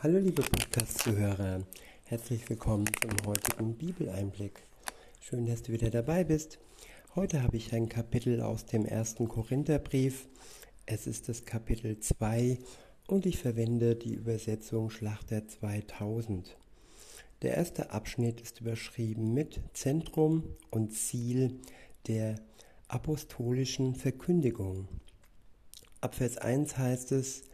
Hallo liebe Podcast-Zuhörer, herzlich willkommen zum heutigen Bibeleinblick. Schön, dass du wieder dabei bist. Heute habe ich ein Kapitel aus dem ersten Korintherbrief. Es ist das Kapitel 2 und ich verwende die Übersetzung Schlachter 2000. Der erste Abschnitt ist überschrieben mit Zentrum und Ziel der apostolischen Verkündigung. Ab Vers 1 heißt es,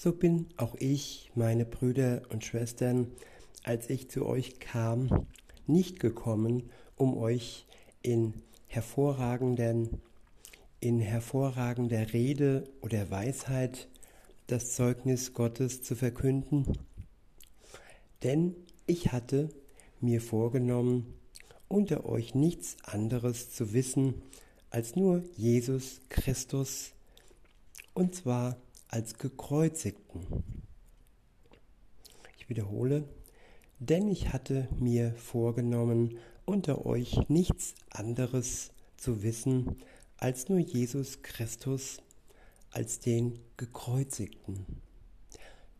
so bin auch ich, meine Brüder und Schwestern, als ich zu euch kam, nicht gekommen, um euch in hervorragenden, in hervorragender Rede oder Weisheit das Zeugnis Gottes zu verkünden, denn ich hatte mir vorgenommen, unter euch nichts anderes zu wissen als nur Jesus Christus, und zwar als gekreuzigten. Ich wiederhole, denn ich hatte mir vorgenommen, unter euch nichts anderes zu wissen als nur Jesus Christus, als den gekreuzigten.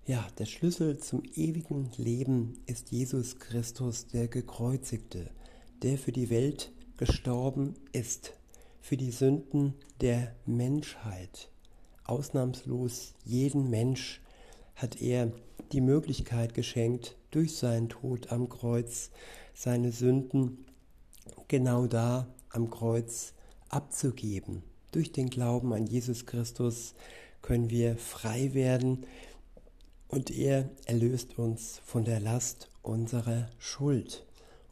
Ja, der Schlüssel zum ewigen Leben ist Jesus Christus, der gekreuzigte, der für die Welt gestorben ist, für die Sünden der Menschheit ausnahmslos jeden Mensch hat er die Möglichkeit geschenkt, durch seinen Tod am Kreuz seine Sünden genau da am Kreuz abzugeben. Durch den Glauben an Jesus Christus können wir frei werden und er erlöst uns von der Last unserer Schuld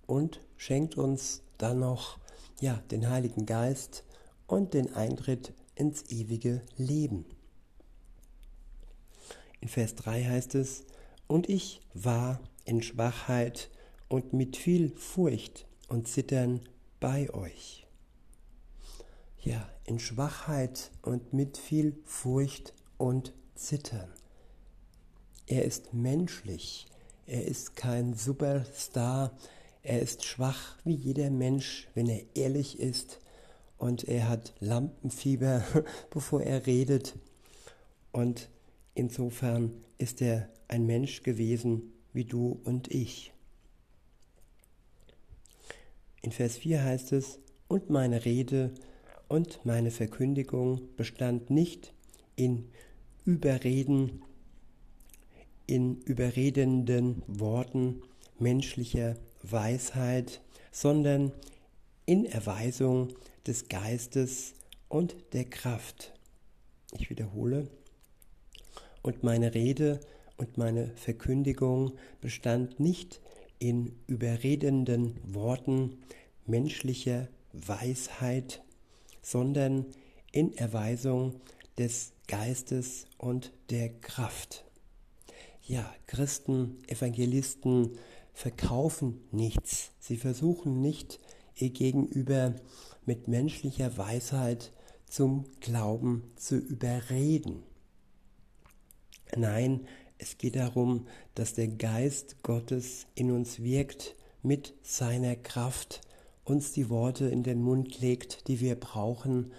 und schenkt uns dann noch ja, den Heiligen Geist und den Eintritt ins ewige Leben. In Vers 3 heißt es, und ich war in Schwachheit und mit viel Furcht und Zittern bei euch. Ja, in Schwachheit und mit viel Furcht und Zittern. Er ist menschlich, er ist kein Superstar, er ist schwach wie jeder Mensch, wenn er ehrlich ist und er hat Lampenfieber, bevor er redet. Und insofern ist er ein Mensch gewesen wie du und ich. In Vers 4 heißt es, und meine Rede und meine Verkündigung bestand nicht in Überreden, in überredenden Worten menschlicher Weisheit, sondern in Erweisung des Geistes und der Kraft. Ich wiederhole. Und meine Rede und meine Verkündigung bestand nicht in überredenden Worten menschlicher Weisheit, sondern in Erweisung des Geistes und der Kraft. Ja, Christen, Evangelisten verkaufen nichts. Sie versuchen nicht, Gegenüber mit menschlicher Weisheit zum Glauben zu überreden. Nein, es geht darum, dass der Geist Gottes in uns wirkt mit seiner Kraft, uns die Worte in den Mund legt, die wir brauchen,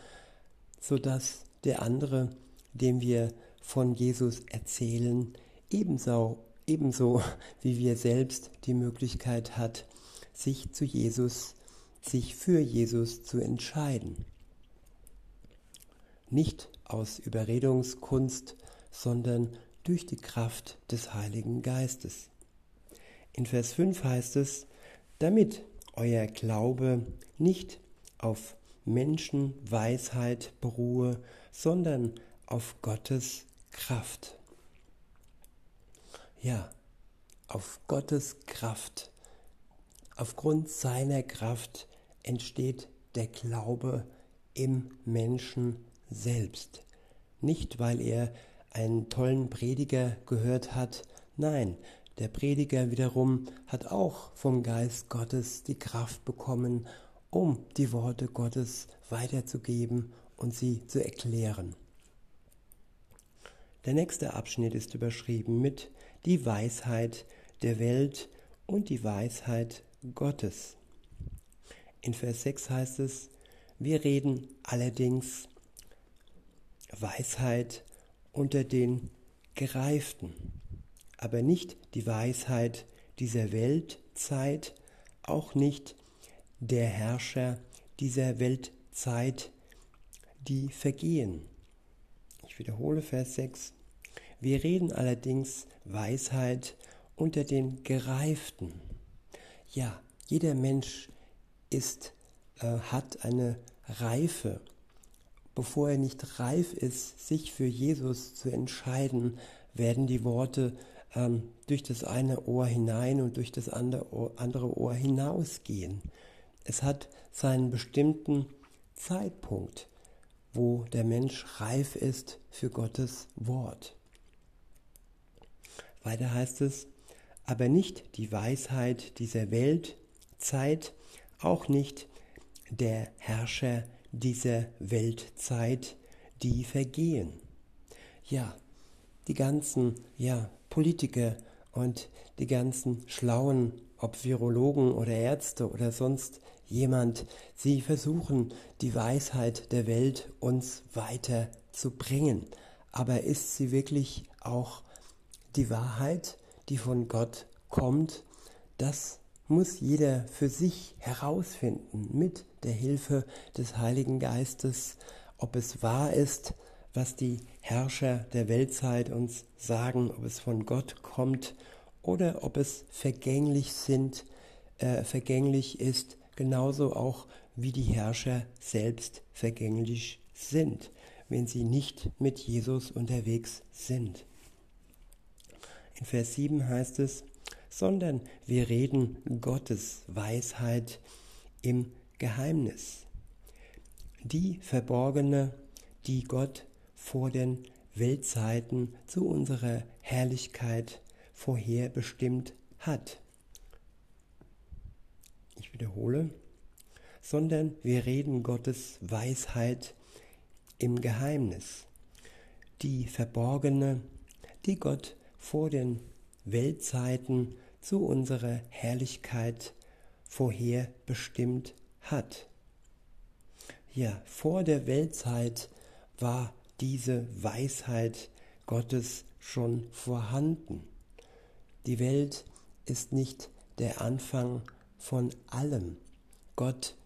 sodass der andere, dem wir von Jesus erzählen, ebenso, ebenso wie wir selbst die Möglichkeit hat, sich zu Jesus sich für Jesus zu entscheiden. Nicht aus Überredungskunst, sondern durch die Kraft des Heiligen Geistes. In Vers 5 heißt es, damit euer Glaube nicht auf Menschenweisheit beruhe, sondern auf Gottes Kraft. Ja, auf Gottes Kraft. Aufgrund seiner Kraft entsteht der Glaube im Menschen selbst. Nicht, weil er einen tollen Prediger gehört hat, nein, der Prediger wiederum hat auch vom Geist Gottes die Kraft bekommen, um die Worte Gottes weiterzugeben und sie zu erklären. Der nächste Abschnitt ist überschrieben mit die Weisheit der Welt und die Weisheit Gottes. In Vers 6 heißt es, wir reden allerdings Weisheit unter den Gereiften, aber nicht die Weisheit dieser Weltzeit, auch nicht der Herrscher dieser Weltzeit, die vergehen. Ich wiederhole Vers 6. Wir reden allerdings Weisheit unter den Gereiften. Ja, jeder Mensch ist, äh, hat eine Reife. Bevor er nicht reif ist, sich für Jesus zu entscheiden, werden die Worte ähm, durch das eine Ohr hinein und durch das andere Ohr, andere Ohr hinausgehen. Es hat seinen bestimmten Zeitpunkt, wo der Mensch reif ist für Gottes Wort. Weiter heißt es, aber nicht die Weisheit dieser Welt, Zeit, auch nicht der Herrscher dieser Weltzeit, die vergehen. Ja, die ganzen ja, Politiker und die ganzen Schlauen, ob Virologen oder Ärzte oder sonst jemand, sie versuchen, die Weisheit der Welt uns weiter zu bringen. Aber ist sie wirklich auch die Wahrheit, die von Gott kommt, das muss jeder für sich herausfinden mit der Hilfe des Heiligen Geistes, ob es wahr ist, was die Herrscher der Weltzeit uns sagen, ob es von Gott kommt oder ob es vergänglich sind, äh, vergänglich ist, genauso auch wie die Herrscher selbst vergänglich sind, wenn sie nicht mit Jesus unterwegs sind. In Vers 7 heißt es, sondern wir reden Gottes Weisheit im Geheimnis. Die verborgene, die Gott vor den Weltzeiten zu unserer Herrlichkeit vorherbestimmt hat. Ich wiederhole, sondern wir reden Gottes Weisheit im Geheimnis, die verborgene, die Gott vor den Weltzeiten zu unserer Herrlichkeit vorherbestimmt hat. Ja, vor der Weltzeit war diese Weisheit Gottes schon vorhanden. Die Welt ist nicht der Anfang von allem. Gott,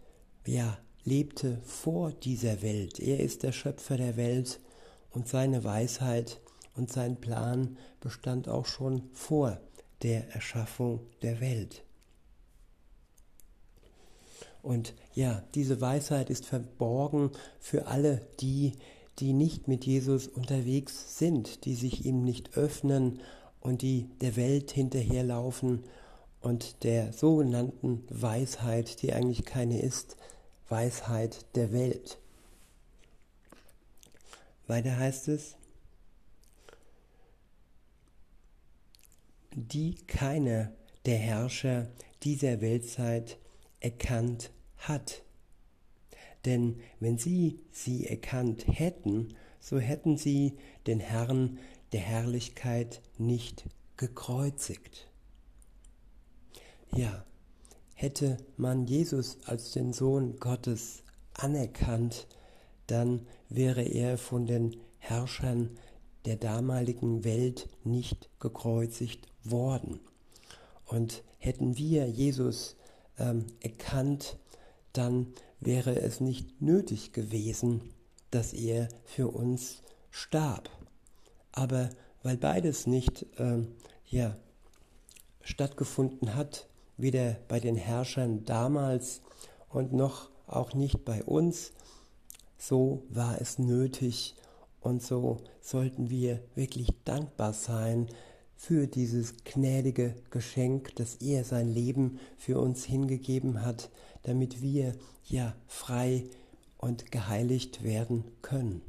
ja, lebte vor dieser Welt. Er ist der Schöpfer der Welt und seine Weisheit und sein Plan bestand auch schon vor der Erschaffung der Welt. Und ja, diese Weisheit ist verborgen für alle die, die nicht mit Jesus unterwegs sind, die sich ihm nicht öffnen und die der Welt hinterherlaufen und der sogenannten Weisheit, die eigentlich keine ist, Weisheit der Welt. Weiter heißt es, die keiner der Herrscher dieser Weltzeit erkannt hat. Denn wenn sie sie erkannt hätten, so hätten sie den Herrn der Herrlichkeit nicht gekreuzigt. Ja, hätte man Jesus als den Sohn Gottes anerkannt, dann wäre er von den Herrschern der damaligen Welt nicht gekreuzigt worden. Und hätten wir Jesus ähm, erkannt, dann wäre es nicht nötig gewesen, dass er für uns starb. Aber weil beides nicht ähm, ja, stattgefunden hat, weder bei den Herrschern damals und noch auch nicht bei uns, so war es nötig und so sollten wir wirklich dankbar sein für dieses gnädige Geschenk, dass er sein Leben für uns hingegeben hat, damit wir ja frei und geheiligt werden können.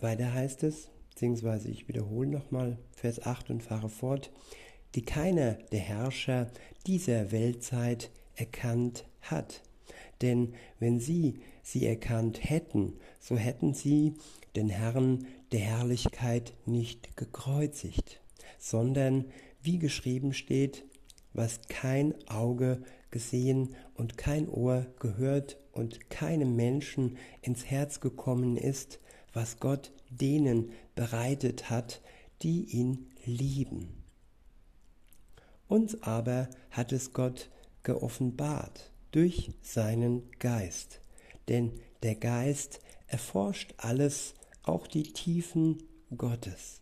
Weiter heißt es, beziehungsweise ich wiederhole nochmal Vers 8 und fahre fort, die keiner der Herrscher dieser Weltzeit erkannt hat. Denn wenn sie sie erkannt hätten, so hätten sie den Herrn der Herrlichkeit nicht gekreuzigt, sondern wie geschrieben steht, was kein Auge gesehen und kein Ohr gehört und keinem Menschen ins Herz gekommen ist, was Gott denen bereitet hat, die ihn lieben. Uns aber hat es Gott geoffenbart durch seinen Geist, denn der Geist erforscht alles, auch die Tiefen Gottes.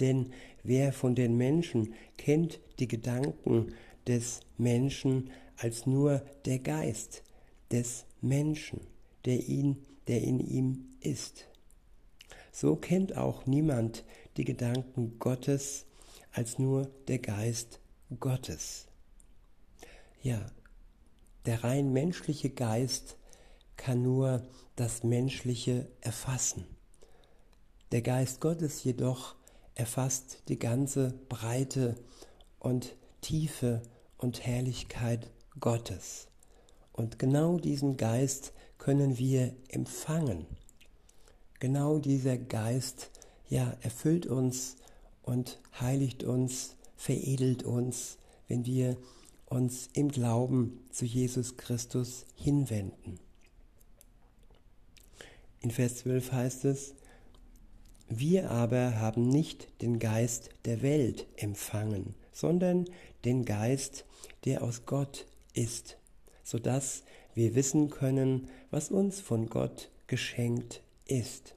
Denn wer von den Menschen kennt die Gedanken des Menschen als nur der Geist des Menschen, der ihn, der in ihm ist. So kennt auch niemand die Gedanken Gottes als nur der Geist Gottes. Ja, der rein menschliche Geist kann nur das Menschliche erfassen. Der Geist Gottes jedoch erfasst die ganze Breite und Tiefe und Herrlichkeit Gottes. Und genau diesen Geist können wir empfangen. Genau dieser Geist, ja, erfüllt uns und heiligt uns, veredelt uns, wenn wir uns im Glauben zu Jesus Christus hinwenden. In Vers 12 heißt es, wir aber haben nicht den Geist der Welt empfangen, sondern den Geist, der aus Gott ist, so dass wir wissen können, was uns von Gott geschenkt ist.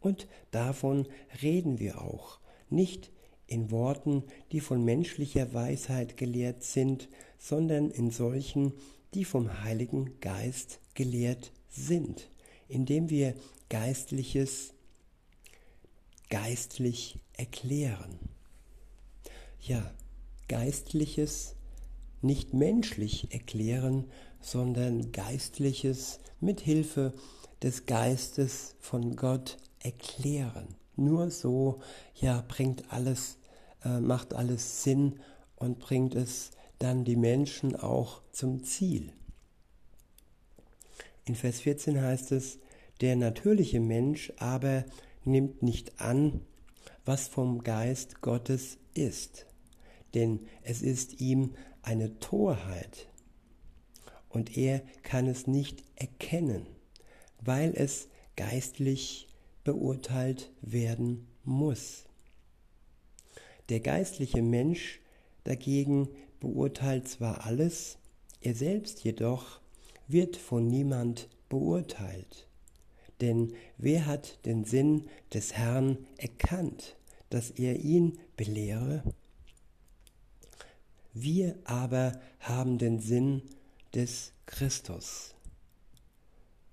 Und davon reden wir auch, nicht in Worten, die von menschlicher Weisheit gelehrt sind, sondern in solchen, die vom Heiligen Geist gelehrt sind, indem wir Geistliches geistlich erklären. Ja, Geistliches nicht menschlich erklären, sondern Geistliches mit Hilfe des Geistes von Gott erklären. Nur so, ja, bringt alles, äh, macht alles Sinn und bringt es dann die Menschen auch zum Ziel. In Vers 14 heißt es, der natürliche Mensch aber nimmt nicht an, was vom Geist Gottes ist, denn es ist ihm eine Torheit und er kann es nicht erkennen, weil es geistlich beurteilt werden muss. Der geistliche Mensch dagegen beurteilt zwar alles, er selbst jedoch wird von niemand beurteilt. Denn wer hat den Sinn des Herrn erkannt, dass er ihn belehre? Wir aber haben den Sinn des Christus.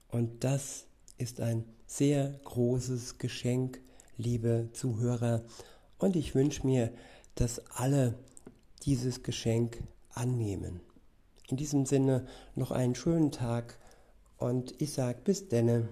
Und das ist ein sehr großes Geschenk, liebe Zuhörer. Und ich wünsche mir, dass alle dieses Geschenk annehmen. In diesem Sinne noch einen schönen Tag und ich sage bis denne.